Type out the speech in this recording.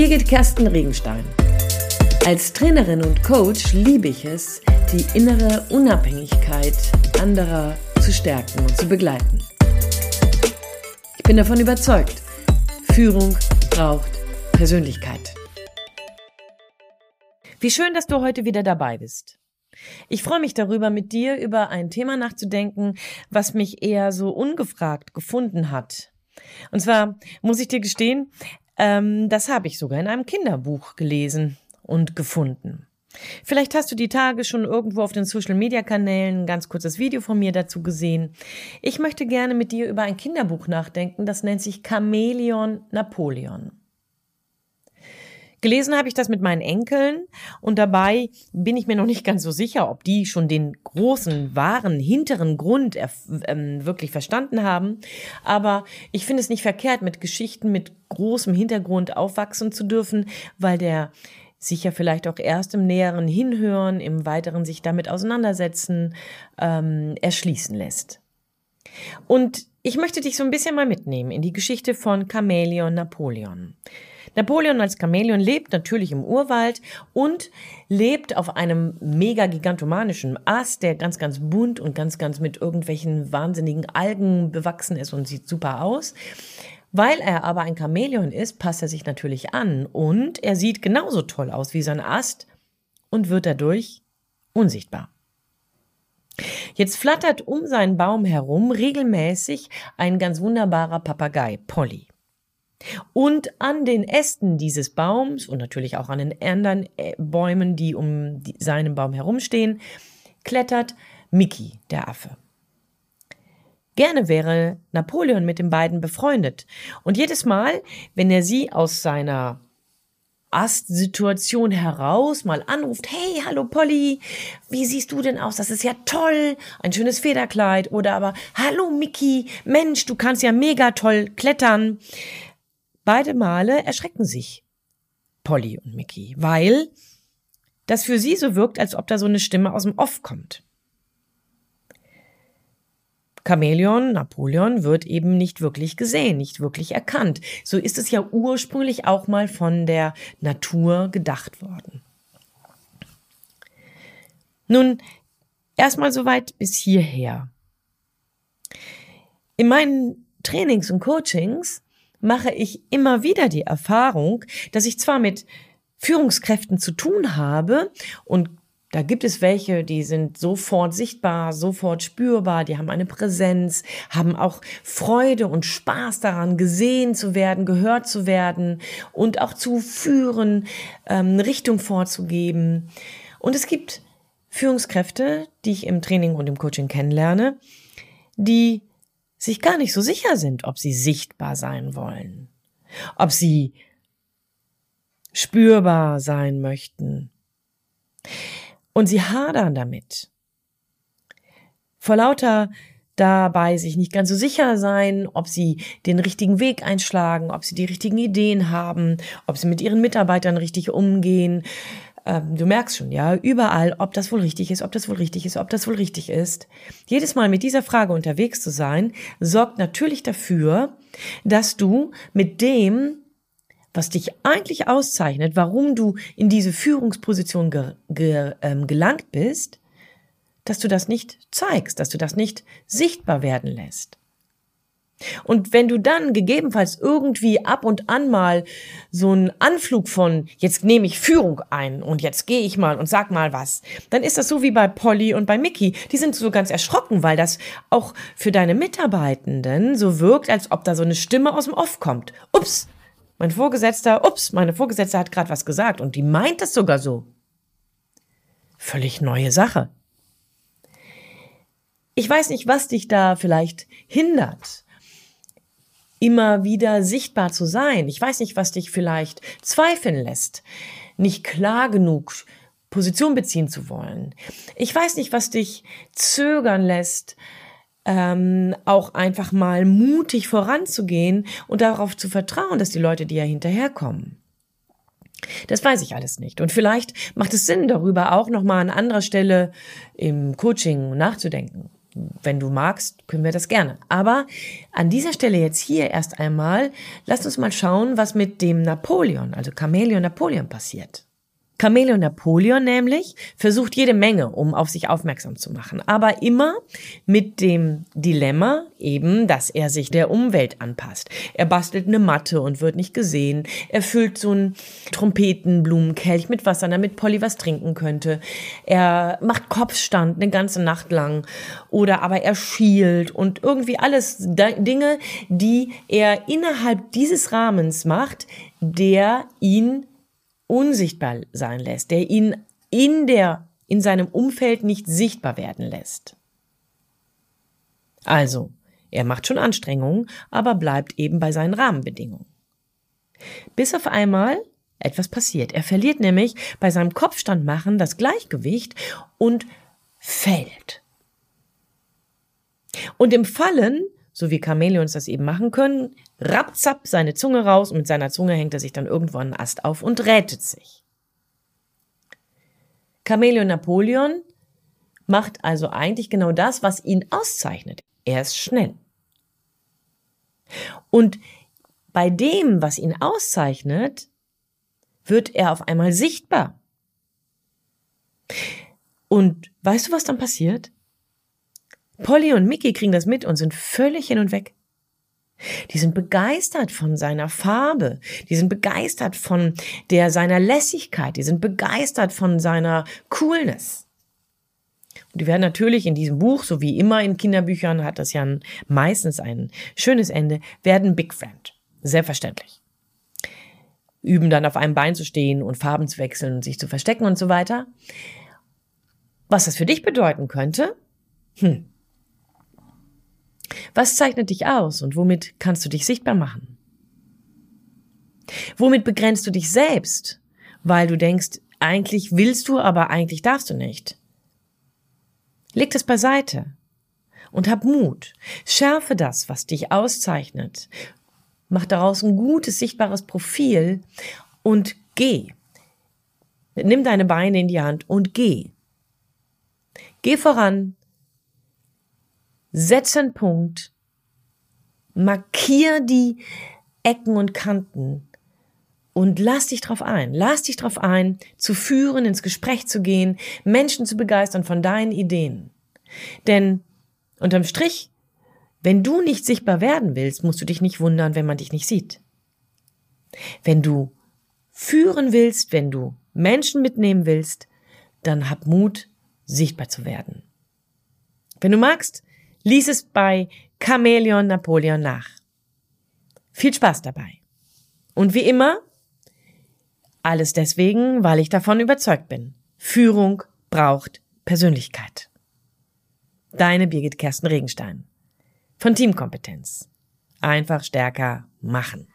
Birgit Kersten Regenstein. Als Trainerin und Coach liebe ich es, die innere Unabhängigkeit anderer zu stärken und zu begleiten. Ich bin davon überzeugt, Führung braucht Persönlichkeit. Wie schön, dass du heute wieder dabei bist. Ich freue mich darüber, mit dir über ein Thema nachzudenken, was mich eher so ungefragt gefunden hat. Und zwar muss ich dir gestehen, ähm, das habe ich sogar in einem Kinderbuch gelesen und gefunden. Vielleicht hast du die Tage schon irgendwo auf den Social-Media-Kanälen ein ganz kurzes Video von mir dazu gesehen. Ich möchte gerne mit dir über ein Kinderbuch nachdenken, das nennt sich Chamäleon Napoleon. Gelesen habe ich das mit meinen Enkeln und dabei bin ich mir noch nicht ganz so sicher, ob die schon den großen, wahren, hinteren Grund ähm, wirklich verstanden haben. Aber ich finde es nicht verkehrt, mit Geschichten mit großem Hintergrund aufwachsen zu dürfen, weil der sich ja vielleicht auch erst im näheren Hinhören, im weiteren sich damit auseinandersetzen, ähm, erschließen lässt. Und ich möchte dich so ein bisschen mal mitnehmen in die Geschichte von Chamäleon Napoleon. Napoleon als Chamäleon lebt natürlich im Urwald und lebt auf einem mega gigantomanischen Ast, der ganz, ganz bunt und ganz, ganz mit irgendwelchen wahnsinnigen Algen bewachsen ist und sieht super aus. Weil er aber ein Chamäleon ist, passt er sich natürlich an und er sieht genauso toll aus wie sein Ast und wird dadurch unsichtbar. Jetzt flattert um seinen Baum herum regelmäßig ein ganz wunderbarer Papagei, Polly. Und an den Ästen dieses Baums und natürlich auch an den anderen äh, Bäumen, die um seinen Baum herumstehen, klettert Mickey, der Affe. Gerne wäre Napoleon mit den beiden befreundet. Und jedes Mal, wenn er sie aus seiner Astsituation heraus mal anruft, hey, hallo Polly, wie siehst du denn aus? Das ist ja toll, ein schönes Federkleid. Oder aber, hallo Mickey, Mensch, du kannst ja mega toll klettern. Beide Male erschrecken sich Polly und Mickey, weil das für sie so wirkt, als ob da so eine Stimme aus dem Off kommt. Chamäleon, Napoleon wird eben nicht wirklich gesehen, nicht wirklich erkannt. So ist es ja ursprünglich auch mal von der Natur gedacht worden. Nun, erstmal soweit bis hierher. In meinen Trainings und Coachings mache ich immer wieder die Erfahrung, dass ich zwar mit Führungskräften zu tun habe und da gibt es welche, die sind sofort sichtbar, sofort spürbar, die haben eine Präsenz, haben auch Freude und Spaß daran, gesehen zu werden, gehört zu werden und auch zu führen, ähm, Richtung vorzugeben. Und es gibt Führungskräfte, die ich im Training und im Coaching kennenlerne, die sich gar nicht so sicher sind, ob sie sichtbar sein wollen, ob sie spürbar sein möchten. Und sie hadern damit. Vor lauter dabei sich nicht ganz so sicher sein, ob sie den richtigen Weg einschlagen, ob sie die richtigen Ideen haben, ob sie mit ihren Mitarbeitern richtig umgehen. Ähm, du merkst schon, ja, überall, ob das wohl richtig ist, ob das wohl richtig ist, ob das wohl richtig ist. Jedes Mal mit dieser Frage unterwegs zu sein, sorgt natürlich dafür, dass du mit dem, was dich eigentlich auszeichnet, warum du in diese Führungsposition ge ge ähm, gelangt bist, dass du das nicht zeigst, dass du das nicht sichtbar werden lässt. Und wenn du dann gegebenenfalls irgendwie ab und an mal so einen Anflug von jetzt nehme ich Führung ein und jetzt gehe ich mal und sag mal was, dann ist das so wie bei Polly und bei Mickey. Die sind so ganz erschrocken, weil das auch für deine Mitarbeitenden so wirkt, als ob da so eine Stimme aus dem Off kommt. Ups, mein Vorgesetzter, ups, meine Vorgesetzte hat gerade was gesagt und die meint es sogar so. Völlig neue Sache. Ich weiß nicht, was dich da vielleicht hindert, immer wieder sichtbar zu sein. Ich weiß nicht, was dich vielleicht zweifeln lässt, nicht klar genug Position beziehen zu wollen. Ich weiß nicht, was dich zögern lässt, ähm, auch einfach mal mutig voranzugehen und darauf zu vertrauen, dass die Leute dir ja hinterherkommen. Das weiß ich alles nicht. Und vielleicht macht es Sinn, darüber auch nochmal an anderer Stelle im Coaching nachzudenken. Wenn du magst, können wir das gerne. Aber an dieser Stelle jetzt hier erst einmal, lass uns mal schauen, was mit dem Napoleon, also Chameleon Napoleon passiert. Chameleon Napoleon nämlich versucht jede Menge, um auf sich aufmerksam zu machen, aber immer mit dem Dilemma eben, dass er sich der Umwelt anpasst. Er bastelt eine Matte und wird nicht gesehen. Er füllt so einen Trompetenblumenkelch mit Wasser, damit Polly was trinken könnte. Er macht Kopfstand eine ganze Nacht lang oder aber er schielt und irgendwie alles Dinge, die er innerhalb dieses Rahmens macht, der ihn unsichtbar sein lässt, der ihn in der, in seinem Umfeld nicht sichtbar werden lässt. Also, er macht schon Anstrengungen, aber bleibt eben bei seinen Rahmenbedingungen. Bis auf einmal etwas passiert. Er verliert nämlich bei seinem Kopfstandmachen das Gleichgewicht und fällt. Und im Fallen so wie Chamäleons das eben machen können, rapzapp seine Zunge raus und mit seiner Zunge hängt er sich dann irgendwo an einen Ast auf und rätet sich. Chamäleon Napoleon macht also eigentlich genau das, was ihn auszeichnet. Er ist schnell. Und bei dem, was ihn auszeichnet, wird er auf einmal sichtbar. Und weißt du, was dann passiert? Polly und Mickey kriegen das mit und sind völlig hin und weg. Die sind begeistert von seiner Farbe, die sind begeistert von der seiner Lässigkeit, die sind begeistert von seiner Coolness. Und die werden natürlich in diesem Buch, so wie immer in Kinderbüchern, hat das ja meistens ein schönes Ende, werden Big Friend. Selbstverständlich. Üben dann auf einem Bein zu stehen und Farben zu wechseln und sich zu verstecken und so weiter. Was das für dich bedeuten könnte? Hm, was zeichnet dich aus und womit kannst du dich sichtbar machen? Womit begrenzt du dich selbst, weil du denkst, eigentlich willst du, aber eigentlich darfst du nicht? Leg das beiseite und hab Mut. Schärfe das, was dich auszeichnet. Mach daraus ein gutes, sichtbares Profil und geh. Nimm deine Beine in die Hand und geh. Geh voran, setz einen Punkt, markier die Ecken und Kanten und lass dich drauf ein. Lass dich drauf ein, zu führen, ins Gespräch zu gehen, Menschen zu begeistern von deinen Ideen. Denn unterm Strich, wenn du nicht sichtbar werden willst, musst du dich nicht wundern, wenn man dich nicht sieht. Wenn du führen willst, wenn du Menschen mitnehmen willst, dann hab Mut, sichtbar zu werden. Wenn du magst, Lies es bei Chameleon Napoleon nach. Viel Spaß dabei. Und wie immer, alles deswegen, weil ich davon überzeugt bin. Führung braucht Persönlichkeit. Deine Birgit Kersten Regenstein. Von Teamkompetenz. Einfach stärker machen.